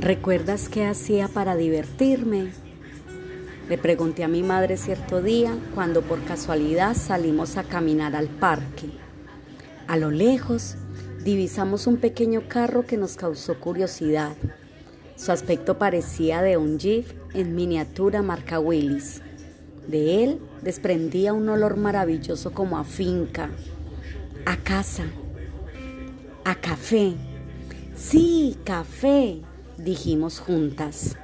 ¿Recuerdas qué hacía para divertirme? Le pregunté a mi madre cierto día cuando por casualidad salimos a caminar al parque. A lo lejos divisamos un pequeño carro que nos causó curiosidad. Su aspecto parecía de un Jeep en miniatura marca Willis. De él desprendía un olor maravilloso como a finca, a casa, a café. Sí, café, dijimos juntas.